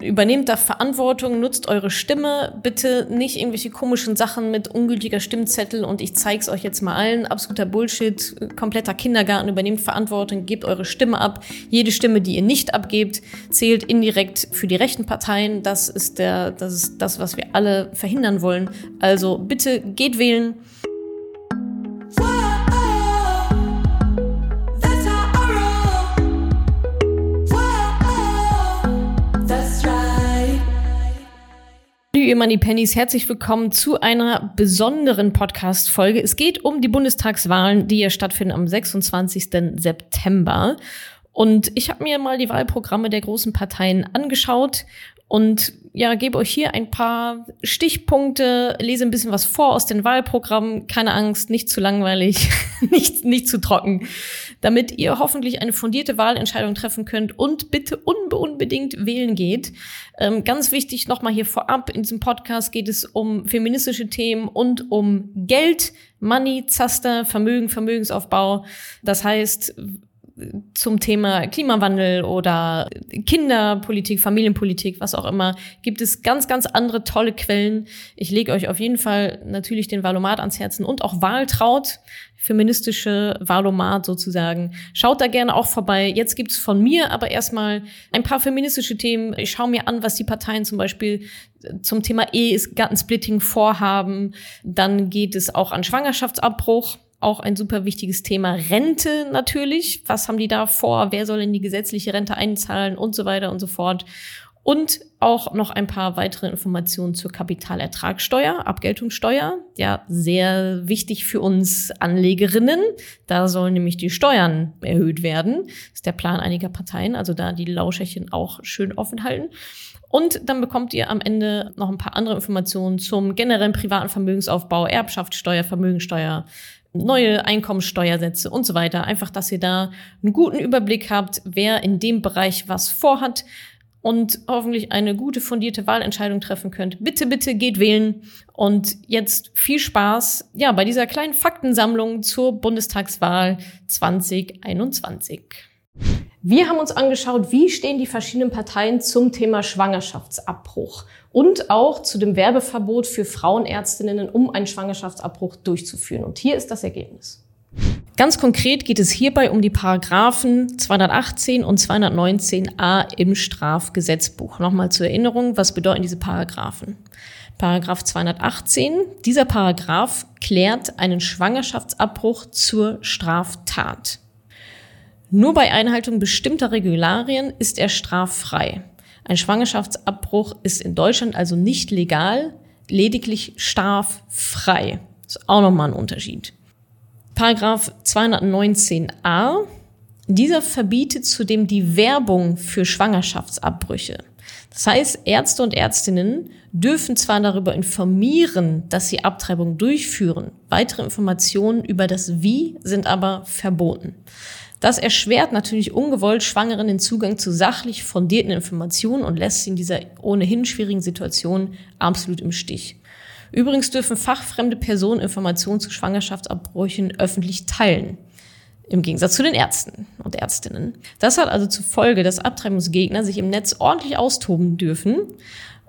Übernehmt da Verantwortung, nutzt eure Stimme, bitte nicht irgendwelche komischen Sachen mit ungültiger Stimmzettel und ich zeig's euch jetzt mal allen. Absoluter Bullshit, kompletter Kindergarten, übernehmt Verantwortung, gebt eure Stimme ab. Jede Stimme, die ihr nicht abgebt, zählt indirekt für die rechten Parteien. Das ist der, das ist das, was wir alle verhindern wollen. Also bitte geht wählen. Ihr Money Pennies, herzlich willkommen zu einer besonderen Podcast-Folge. Es geht um die Bundestagswahlen, die ja stattfinden am 26. September. Und ich habe mir mal die Wahlprogramme der großen Parteien angeschaut und ja, gebe euch hier ein paar Stichpunkte, lese ein bisschen was vor aus den Wahlprogrammen. Keine Angst, nicht zu langweilig, nicht, nicht zu trocken, damit ihr hoffentlich eine fundierte Wahlentscheidung treffen könnt und bitte unbe unbedingt wählen geht. Ähm, ganz wichtig nochmal hier vorab, in diesem Podcast geht es um feministische Themen und um Geld, Money, Zaster, Vermögen, Vermögensaufbau. Das heißt, zum Thema Klimawandel oder Kinderpolitik, Familienpolitik, was auch immer, gibt es ganz, ganz andere tolle Quellen. Ich lege euch auf jeden Fall natürlich den Valomat ans Herzen und auch Wahltraut, feministische Valomat sozusagen. Schaut da gerne auch vorbei. Jetzt gibt's von mir aber erstmal ein paar feministische Themen. Ich schaue mir an, was die Parteien zum Beispiel zum Thema Ehegattensplitting vorhaben. Dann geht es auch an Schwangerschaftsabbruch auch ein super wichtiges Thema. Rente natürlich. Was haben die da vor? Wer soll in die gesetzliche Rente einzahlen und so weiter und so fort. Und auch noch ein paar weitere Informationen zur Kapitalertragssteuer, Abgeltungssteuer. Ja, sehr wichtig für uns Anlegerinnen. Da sollen nämlich die Steuern erhöht werden. Das ist der Plan einiger Parteien. Also da die Lauscherchen auch schön offen halten. Und dann bekommt ihr am Ende noch ein paar andere Informationen zum generellen privaten Vermögensaufbau, Erbschaftssteuer, Vermögensteuer, neue Einkommensteuersätze und so weiter. Einfach, dass ihr da einen guten Überblick habt, wer in dem Bereich was vorhat und hoffentlich eine gute fundierte Wahlentscheidung treffen könnt. Bitte, bitte geht wählen und jetzt viel Spaß ja bei dieser kleinen Faktensammlung zur Bundestagswahl 2021. Wir haben uns angeschaut, wie stehen die verschiedenen Parteien zum Thema Schwangerschaftsabbruch und auch zu dem Werbeverbot für Frauenärztinnen, um einen Schwangerschaftsabbruch durchzuführen. Und hier ist das Ergebnis. Ganz konkret geht es hierbei um die Paragraphen 218 und 219a im Strafgesetzbuch. Nochmal zur Erinnerung, was bedeuten diese Paragraphen? Paragraph 218. Dieser Paragraph klärt einen Schwangerschaftsabbruch zur Straftat. Nur bei Einhaltung bestimmter Regularien ist er straffrei. Ein Schwangerschaftsabbruch ist in Deutschland also nicht legal, lediglich straffrei. Ist auch nochmal ein Unterschied. Paragraph 219a. Dieser verbietet zudem die Werbung für Schwangerschaftsabbrüche. Das heißt, Ärzte und Ärztinnen dürfen zwar darüber informieren, dass sie Abtreibung durchführen, weitere Informationen über das Wie sind aber verboten. Das erschwert natürlich ungewollt Schwangeren den Zugang zu sachlich fundierten Informationen und lässt sie in dieser ohnehin schwierigen Situation absolut im Stich. Übrigens dürfen fachfremde Personen Informationen zu Schwangerschaftsabbrüchen öffentlich teilen. Im Gegensatz zu den Ärzten und Ärztinnen. Das hat also zur Folge, dass Abtreibungsgegner sich im Netz ordentlich austoben dürfen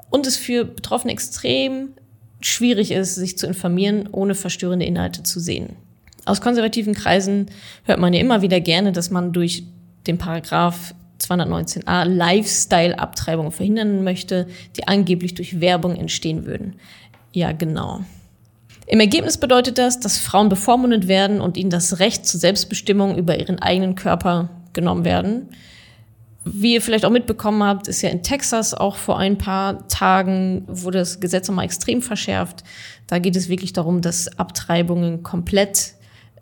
und es für Betroffene extrem schwierig ist, sich zu informieren, ohne verstörende Inhalte zu sehen. Aus konservativen Kreisen hört man ja immer wieder gerne, dass man durch den Paragraph 219a Lifestyle-Abtreibungen verhindern möchte, die angeblich durch Werbung entstehen würden. Ja, genau. Im Ergebnis bedeutet das, dass Frauen bevormundet werden und ihnen das Recht zur Selbstbestimmung über ihren eigenen Körper genommen werden. Wie ihr vielleicht auch mitbekommen habt, ist ja in Texas auch vor ein paar Tagen wurde das Gesetz nochmal extrem verschärft. Da geht es wirklich darum, dass Abtreibungen komplett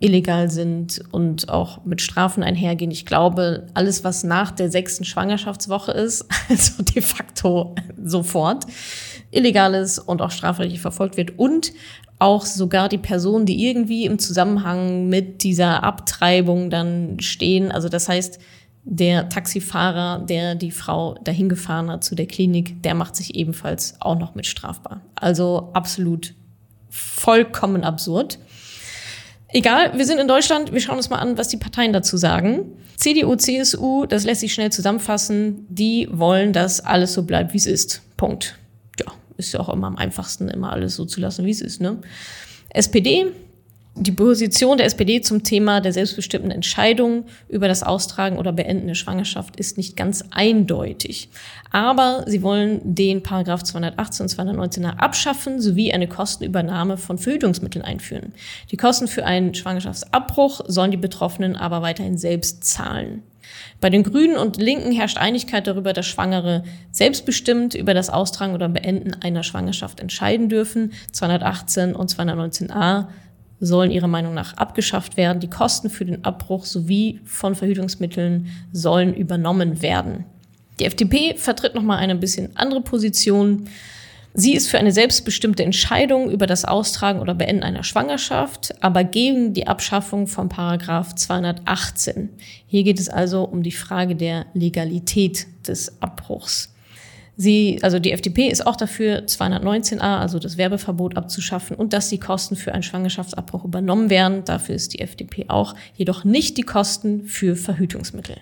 illegal sind und auch mit Strafen einhergehen. Ich glaube, alles, was nach der sechsten Schwangerschaftswoche ist, also de facto sofort, illegal ist und auch strafrechtlich verfolgt wird und auch sogar die Personen, die irgendwie im Zusammenhang mit dieser Abtreibung dann stehen. Also das heißt, der Taxifahrer, der die Frau dahin gefahren hat zu der Klinik, der macht sich ebenfalls auch noch mit strafbar. Also absolut vollkommen absurd. Egal, wir sind in Deutschland, wir schauen uns mal an, was die Parteien dazu sagen. CDU, CSU, das lässt sich schnell zusammenfassen, die wollen, dass alles so bleibt, wie es ist. Punkt. Ja, ist ja auch immer am einfachsten, immer alles so zu lassen, wie es ist. Ne? SPD, die Position der SPD zum Thema der selbstbestimmten Entscheidung über das Austragen oder Beenden der Schwangerschaft ist nicht ganz eindeutig. Aber sie wollen den Paragraph 218 und 219 abschaffen sowie eine Kostenübernahme von Verhütungsmitteln einführen. Die Kosten für einen Schwangerschaftsabbruch sollen die Betroffenen aber weiterhin selbst zahlen. Bei den Grünen und Linken herrscht Einigkeit darüber, dass Schwangere selbstbestimmt über das Austragen oder Beenden einer Schwangerschaft entscheiden dürfen. 218 und 219a sollen ihrer Meinung nach abgeschafft werden. Die Kosten für den Abbruch sowie von Verhütungsmitteln sollen übernommen werden. Die FDP vertritt nochmal eine bisschen andere Position. Sie ist für eine selbstbestimmte Entscheidung über das Austragen oder Beenden einer Schwangerschaft, aber gegen die Abschaffung von Paragraph 218. Hier geht es also um die Frage der Legalität des Abbruchs. Sie, also die FDP ist auch dafür, 219a, also das Werbeverbot abzuschaffen und dass die Kosten für einen Schwangerschaftsabbruch übernommen werden. Dafür ist die FDP auch, jedoch nicht die Kosten für Verhütungsmittel.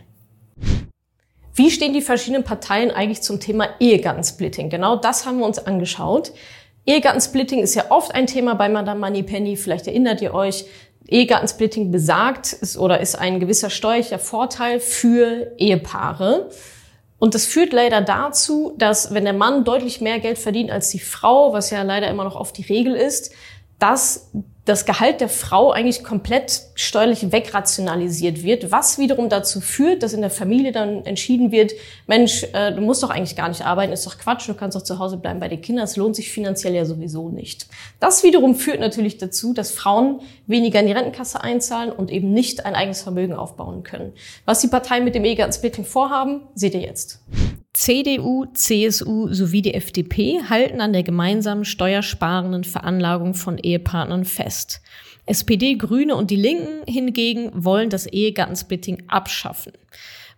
Wie stehen die verschiedenen Parteien eigentlich zum Thema Ehegattensplitting? Genau das haben wir uns angeschaut. Ehegattensplitting ist ja oft ein Thema bei Madame Moneypenny. Vielleicht erinnert ihr euch, Ehegattensplitting besagt ist oder ist ein gewisser steuerlicher Vorteil für Ehepaare. Und das führt leider dazu, dass wenn der Mann deutlich mehr Geld verdient als die Frau, was ja leider immer noch oft die Regel ist, dass das Gehalt der Frau eigentlich komplett steuerlich wegrationalisiert wird, was wiederum dazu führt, dass in der Familie dann entschieden wird, Mensch, äh, du musst doch eigentlich gar nicht arbeiten, ist doch Quatsch, du kannst doch zu Hause bleiben bei den Kindern, es lohnt sich finanziell ja sowieso nicht. Das wiederum führt natürlich dazu, dass Frauen weniger in die Rentenkasse einzahlen und eben nicht ein eigenes Vermögen aufbauen können. Was die Parteien mit dem Ehegattensplitting vorhaben, seht ihr jetzt. CDU, CSU sowie die FDP halten an der gemeinsamen steuersparenden Veranlagung von Ehepartnern fest. SPD, Grüne und die Linken hingegen wollen das Ehegattensplitting abschaffen.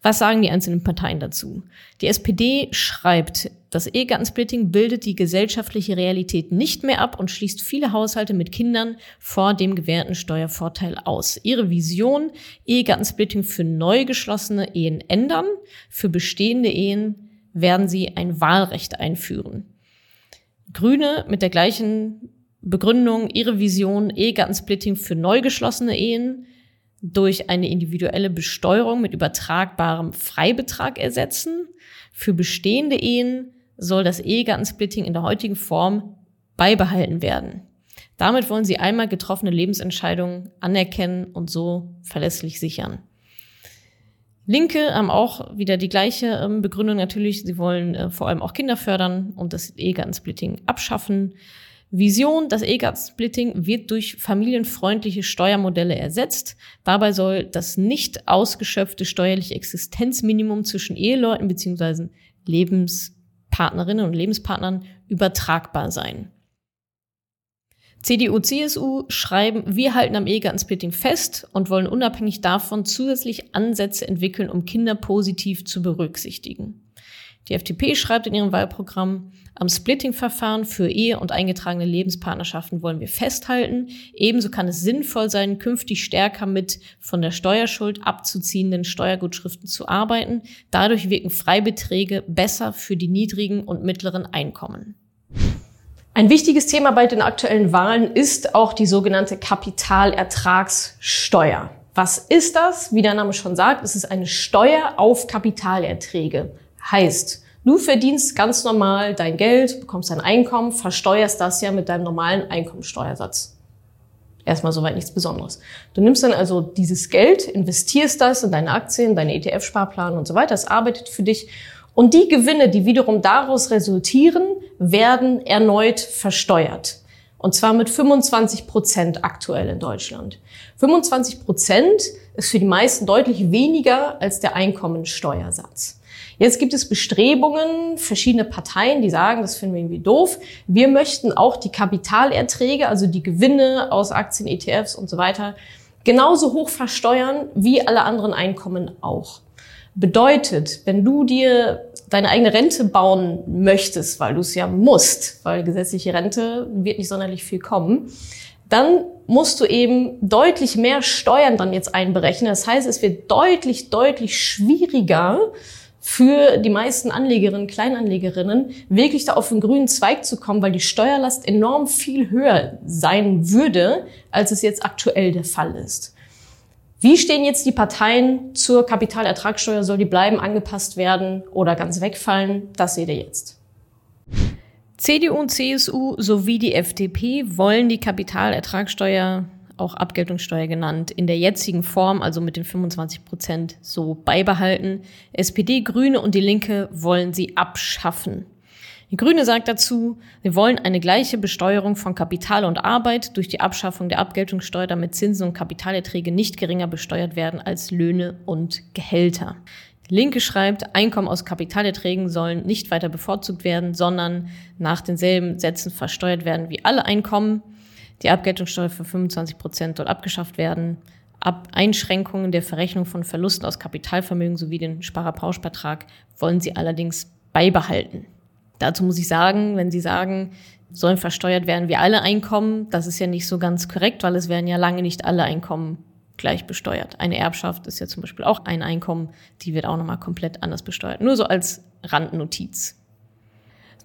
Was sagen die einzelnen Parteien dazu? Die SPD schreibt, das Ehegattensplitting bildet die gesellschaftliche Realität nicht mehr ab und schließt viele Haushalte mit Kindern vor dem gewährten Steuervorteil aus. Ihre Vision, Ehegattensplitting für neu geschlossene Ehen ändern, für bestehende Ehen werden sie ein Wahlrecht einführen. Grüne mit der gleichen Begründung, ihre Vision, Ehegattensplitting für neu geschlossene Ehen durch eine individuelle Besteuerung mit übertragbarem Freibetrag ersetzen. Für bestehende Ehen soll das Ehegattensplitting in der heutigen Form beibehalten werden. Damit wollen sie einmal getroffene Lebensentscheidungen anerkennen und so verlässlich sichern. Linke haben auch wieder die gleiche ähm, Begründung natürlich. Sie wollen äh, vor allem auch Kinder fördern und das Ehegattensplitting abschaffen. Vision, das EGAT-Splitting wird durch familienfreundliche Steuermodelle ersetzt. Dabei soll das nicht ausgeschöpfte steuerliche Existenzminimum zwischen Eheleuten bzw. Lebenspartnerinnen und Lebenspartnern übertragbar sein. CDU, CSU schreiben, wir halten am Ehegattensplitting fest und wollen unabhängig davon zusätzlich Ansätze entwickeln, um Kinder positiv zu berücksichtigen. Die FDP schreibt in ihrem Wahlprogramm, am Splitting-Verfahren für Ehe und eingetragene Lebenspartnerschaften wollen wir festhalten. Ebenso kann es sinnvoll sein, künftig stärker mit von der Steuerschuld abzuziehenden Steuergutschriften zu arbeiten. Dadurch wirken Freibeträge besser für die niedrigen und mittleren Einkommen. Ein wichtiges Thema bei den aktuellen Wahlen ist auch die sogenannte Kapitalertragssteuer. Was ist das? Wie der Name schon sagt, es ist eine Steuer auf Kapitalerträge. Heißt, Du verdienst ganz normal dein Geld, bekommst dein Einkommen, versteuerst das ja mit deinem normalen Einkommensteuersatz. Erstmal soweit nichts Besonderes. Du nimmst dann also dieses Geld, investierst das in deine Aktien, deine ETF-Sparplan und so weiter. Das arbeitet für dich. Und die Gewinne, die wiederum daraus resultieren, werden erneut versteuert. Und zwar mit 25 Prozent aktuell in Deutschland. 25 Prozent ist für die meisten deutlich weniger als der Einkommensteuersatz. Jetzt gibt es Bestrebungen, verschiedene Parteien, die sagen, das finden wir irgendwie doof. Wir möchten auch die Kapitalerträge, also die Gewinne aus Aktien, ETFs und so weiter, genauso hoch versteuern wie alle anderen Einkommen auch. Bedeutet, wenn du dir deine eigene Rente bauen möchtest, weil du es ja musst, weil gesetzliche Rente wird nicht sonderlich viel kommen, dann musst du eben deutlich mehr Steuern dann jetzt einberechnen. Das heißt, es wird deutlich, deutlich schwieriger, für die meisten Anlegerinnen, Kleinanlegerinnen, wirklich da auf den grünen Zweig zu kommen, weil die Steuerlast enorm viel höher sein würde, als es jetzt aktuell der Fall ist. Wie stehen jetzt die Parteien zur Kapitalertragssteuer? Soll die bleiben, angepasst werden oder ganz wegfallen? Das seht ihr jetzt. CDU und CSU sowie die FDP wollen die Kapitalertragssteuer auch Abgeltungssteuer genannt, in der jetzigen Form, also mit den 25 Prozent, so beibehalten. SPD, Grüne und die Linke wollen sie abschaffen. Die Grüne sagt dazu, wir wollen eine gleiche Besteuerung von Kapital und Arbeit durch die Abschaffung der Abgeltungssteuer, damit Zinsen und Kapitalerträge nicht geringer besteuert werden als Löhne und Gehälter. Die Linke schreibt, Einkommen aus Kapitalerträgen sollen nicht weiter bevorzugt werden, sondern nach denselben Sätzen versteuert werden wie alle Einkommen. Die Abgeltungssteuer für 25 Prozent soll abgeschafft werden. Ab Einschränkungen der Verrechnung von Verlusten aus Kapitalvermögen sowie den Sparerpauschbetrag wollen sie allerdings beibehalten. Dazu muss ich sagen, wenn Sie sagen, sollen versteuert werden wie alle Einkommen, das ist ja nicht so ganz korrekt, weil es werden ja lange nicht alle Einkommen gleich besteuert. Eine Erbschaft ist ja zum Beispiel auch ein Einkommen, die wird auch nochmal komplett anders besteuert. Nur so als Randnotiz.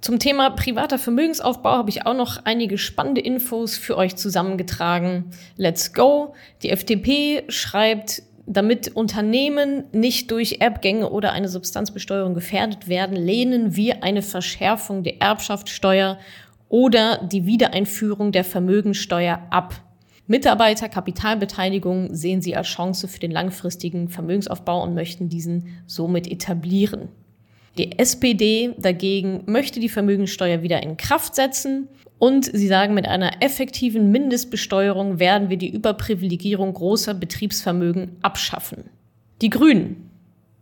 Zum Thema privater Vermögensaufbau habe ich auch noch einige spannende Infos für euch zusammengetragen. Let's go. Die FDP schreibt, damit Unternehmen nicht durch Erbgänge oder eine Substanzbesteuerung gefährdet werden, lehnen wir eine Verschärfung der Erbschaftssteuer oder die Wiedereinführung der Vermögensteuer ab. Mitarbeiter Kapitalbeteiligung sehen sie als Chance für den langfristigen Vermögensaufbau und möchten diesen somit etablieren. Die SPD dagegen möchte die Vermögensteuer wieder in Kraft setzen und sie sagen, mit einer effektiven Mindestbesteuerung werden wir die Überprivilegierung großer Betriebsvermögen abschaffen. Die Grünen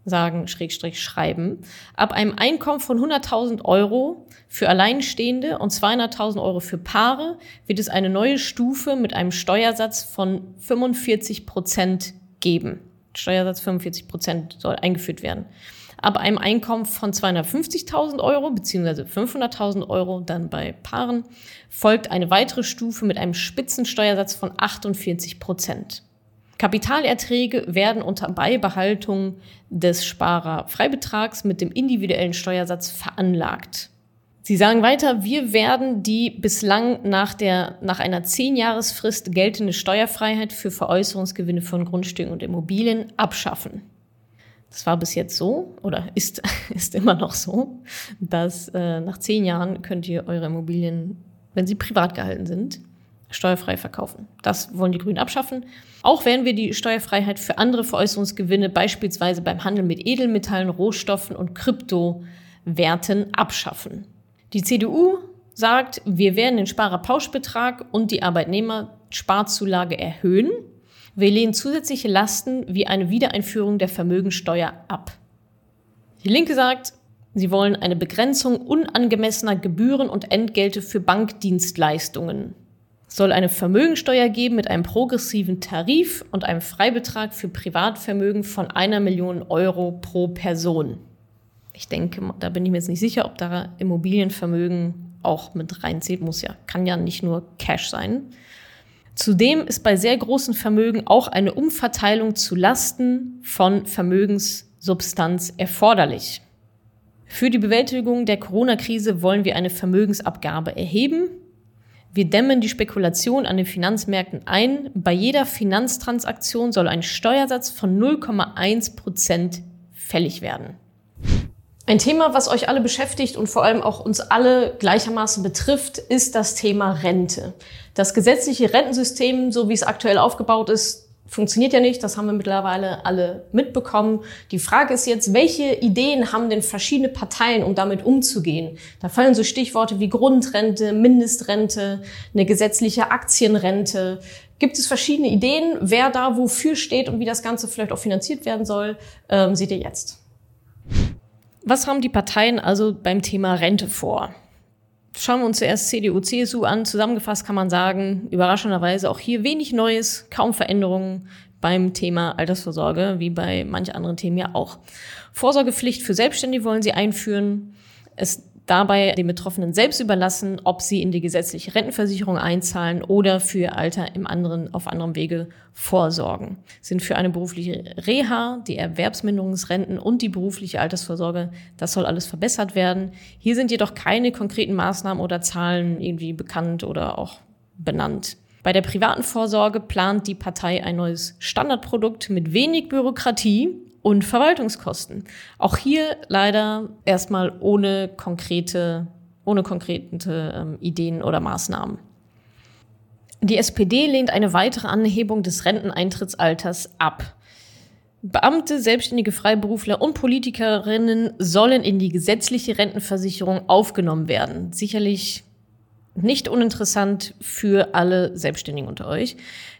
sagen, Schrägstrich schreiben, ab einem Einkommen von 100.000 Euro für Alleinstehende und 200.000 Euro für Paare wird es eine neue Stufe mit einem Steuersatz von 45 Prozent geben. Steuersatz 45 Prozent soll eingeführt werden ab einem Einkommen von 250.000 Euro bzw. 500.000 Euro dann bei Paaren folgt eine weitere Stufe mit einem Spitzensteuersatz von 48 Prozent. Kapitalerträge werden unter Beibehaltung des Sparerfreibetrags mit dem individuellen Steuersatz veranlagt. Sie sagen weiter, wir werden die bislang nach, der, nach einer Zehnjahresfrist geltende Steuerfreiheit für Veräußerungsgewinne von Grundstücken und Immobilien abschaffen. Das war bis jetzt so oder ist, ist immer noch so, dass äh, nach zehn Jahren könnt ihr eure Immobilien, wenn sie privat gehalten sind, steuerfrei verkaufen. Das wollen die Grünen abschaffen. Auch werden wir die Steuerfreiheit für andere Veräußerungsgewinne, beispielsweise beim Handel mit Edelmetallen, Rohstoffen und Kryptowerten, abschaffen. Die CDU sagt, wir werden den Sparerpauschbetrag und die Arbeitnehmersparzulage erhöhen. Wir lehnen zusätzliche Lasten wie eine Wiedereinführung der Vermögensteuer ab. Die Linke sagt, sie wollen eine Begrenzung unangemessener Gebühren und Entgelte für Bankdienstleistungen. Es soll eine Vermögensteuer geben mit einem progressiven Tarif und einem Freibetrag für Privatvermögen von einer Million Euro pro Person. Ich denke, da bin ich mir jetzt nicht sicher, ob da Immobilienvermögen auch mit reinzählt. Muss ja, kann ja nicht nur Cash sein. Zudem ist bei sehr großen Vermögen auch eine Umverteilung zu Lasten von Vermögenssubstanz erforderlich. Für die Bewältigung der Corona-Krise wollen wir eine Vermögensabgabe erheben. Wir dämmen die Spekulation an den Finanzmärkten ein. Bei jeder Finanztransaktion soll ein Steuersatz von 0,1 Prozent fällig werden. Ein Thema, was euch alle beschäftigt und vor allem auch uns alle gleichermaßen betrifft, ist das Thema Rente. Das gesetzliche Rentensystem, so wie es aktuell aufgebaut ist, funktioniert ja nicht. Das haben wir mittlerweile alle mitbekommen. Die Frage ist jetzt, welche Ideen haben denn verschiedene Parteien, um damit umzugehen? Da fallen so Stichworte wie Grundrente, Mindestrente, eine gesetzliche Aktienrente. Gibt es verschiedene Ideen, wer da wofür steht und wie das Ganze vielleicht auch finanziert werden soll, ähm, seht ihr jetzt. Was haben die Parteien also beim Thema Rente vor? Schauen wir uns zuerst CDU, CSU an. Zusammengefasst kann man sagen, überraschenderweise auch hier wenig Neues, kaum Veränderungen beim Thema Altersvorsorge, wie bei manch anderen Themen ja auch. Vorsorgepflicht für Selbstständige wollen sie einführen. Es dabei den Betroffenen selbst überlassen, ob sie in die gesetzliche Rentenversicherung einzahlen oder für ihr Alter im anderen, auf anderem Wege vorsorgen. Sind für eine berufliche Reha, die Erwerbsminderungsrenten und die berufliche Altersvorsorge, das soll alles verbessert werden. Hier sind jedoch keine konkreten Maßnahmen oder Zahlen irgendwie bekannt oder auch benannt. Bei der privaten Vorsorge plant die Partei ein neues Standardprodukt mit wenig Bürokratie und Verwaltungskosten. Auch hier leider erstmal ohne konkrete, ohne konkrete ähm, Ideen oder Maßnahmen. Die SPD lehnt eine weitere Anhebung des Renteneintrittsalters ab. Beamte, selbstständige Freiberufler und Politikerinnen sollen in die gesetzliche Rentenversicherung aufgenommen werden. Sicherlich nicht uninteressant für alle Selbstständigen unter euch.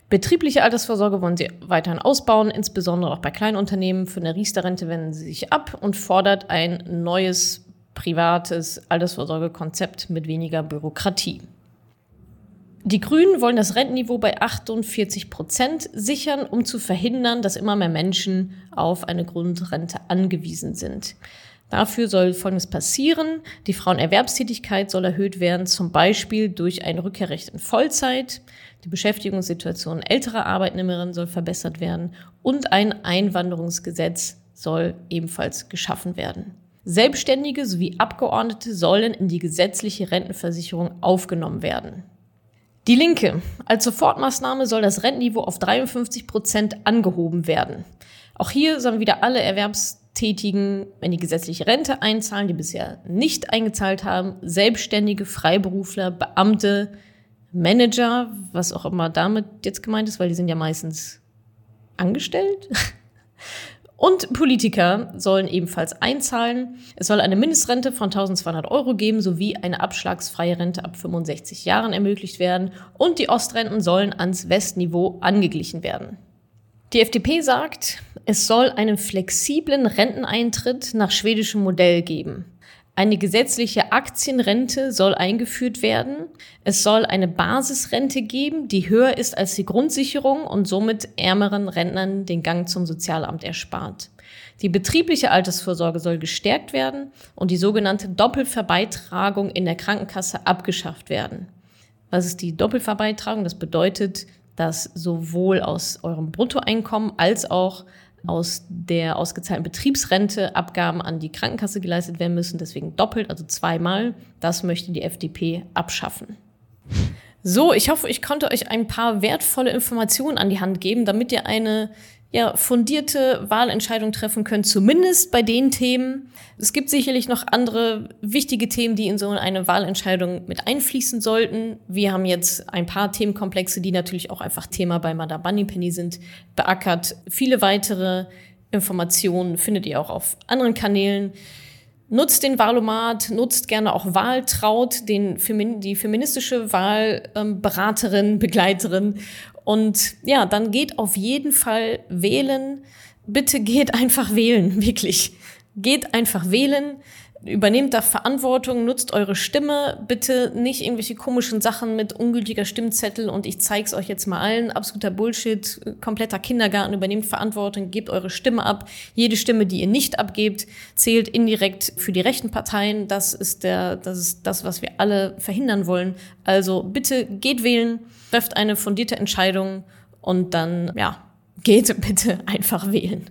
Betriebliche Altersvorsorge wollen sie weiterhin ausbauen, insbesondere auch bei Kleinunternehmen. Für eine Riester-Rente wenden sie sich ab und fordert ein neues privates Altersvorsorgekonzept mit weniger Bürokratie. Die Grünen wollen das Rentenniveau bei 48 Prozent sichern, um zu verhindern, dass immer mehr Menschen auf eine Grundrente angewiesen sind. Dafür soll Folgendes passieren. Die Frauenerwerbstätigkeit soll erhöht werden, zum Beispiel durch ein Rückkehrrecht in Vollzeit. Die Beschäftigungssituation älterer Arbeitnehmerinnen soll verbessert werden und ein Einwanderungsgesetz soll ebenfalls geschaffen werden. Selbstständige sowie Abgeordnete sollen in die gesetzliche Rentenversicherung aufgenommen werden. Die Linke. Als Sofortmaßnahme soll das Rentenniveau auf 53 Prozent angehoben werden. Auch hier sollen wieder alle Erwerbstätigen in die gesetzliche Rente einzahlen, die bisher nicht eingezahlt haben. Selbstständige, Freiberufler, Beamte, Manager, was auch immer damit jetzt gemeint ist, weil die sind ja meistens angestellt. Und Politiker sollen ebenfalls einzahlen. Es soll eine Mindestrente von 1200 Euro geben sowie eine abschlagsfreie Rente ab 65 Jahren ermöglicht werden und die Ostrenten sollen ans Westniveau angeglichen werden. Die FDP sagt, es soll einen flexiblen Renteneintritt nach schwedischem Modell geben. Eine gesetzliche Aktienrente soll eingeführt werden. Es soll eine Basisrente geben, die höher ist als die Grundsicherung und somit ärmeren Rentnern den Gang zum Sozialamt erspart. Die betriebliche Altersvorsorge soll gestärkt werden und die sogenannte Doppelverbeitragung in der Krankenkasse abgeschafft werden. Was ist die Doppelverbeitragung? Das bedeutet, dass sowohl aus eurem Bruttoeinkommen als auch aus der ausgezahlten Betriebsrente Abgaben an die Krankenkasse geleistet werden müssen, deswegen doppelt, also zweimal. Das möchte die FDP abschaffen. So, ich hoffe, ich konnte euch ein paar wertvolle Informationen an die Hand geben, damit ihr eine ja, fundierte Wahlentscheidung treffen könnt, zumindest bei den Themen. Es gibt sicherlich noch andere wichtige Themen, die in so eine Wahlentscheidung mit einfließen sollten. Wir haben jetzt ein paar Themenkomplexe, die natürlich auch einfach Thema bei Madame Bunnypenny sind, beackert. Viele weitere Informationen findet ihr auch auf anderen Kanälen. Nutzt den Wahlomat, nutzt gerne auch Wahltraut, den, die feministische Wahlberaterin, Begleiterin und ja, dann geht auf jeden Fall wählen. Bitte geht einfach wählen, wirklich. Geht einfach wählen. Übernehmt da Verantwortung, nutzt eure Stimme. Bitte nicht irgendwelche komischen Sachen mit ungültiger Stimmzettel und ich zeig's euch jetzt mal allen. Absoluter Bullshit, kompletter Kindergarten. Übernehmt Verantwortung, gebt eure Stimme ab. Jede Stimme, die ihr nicht abgebt, zählt indirekt für die rechten Parteien. Das ist der, das ist das, was wir alle verhindern wollen. Also bitte geht wählen trefft eine fundierte Entscheidung und dann, ja, geht bitte einfach wählen.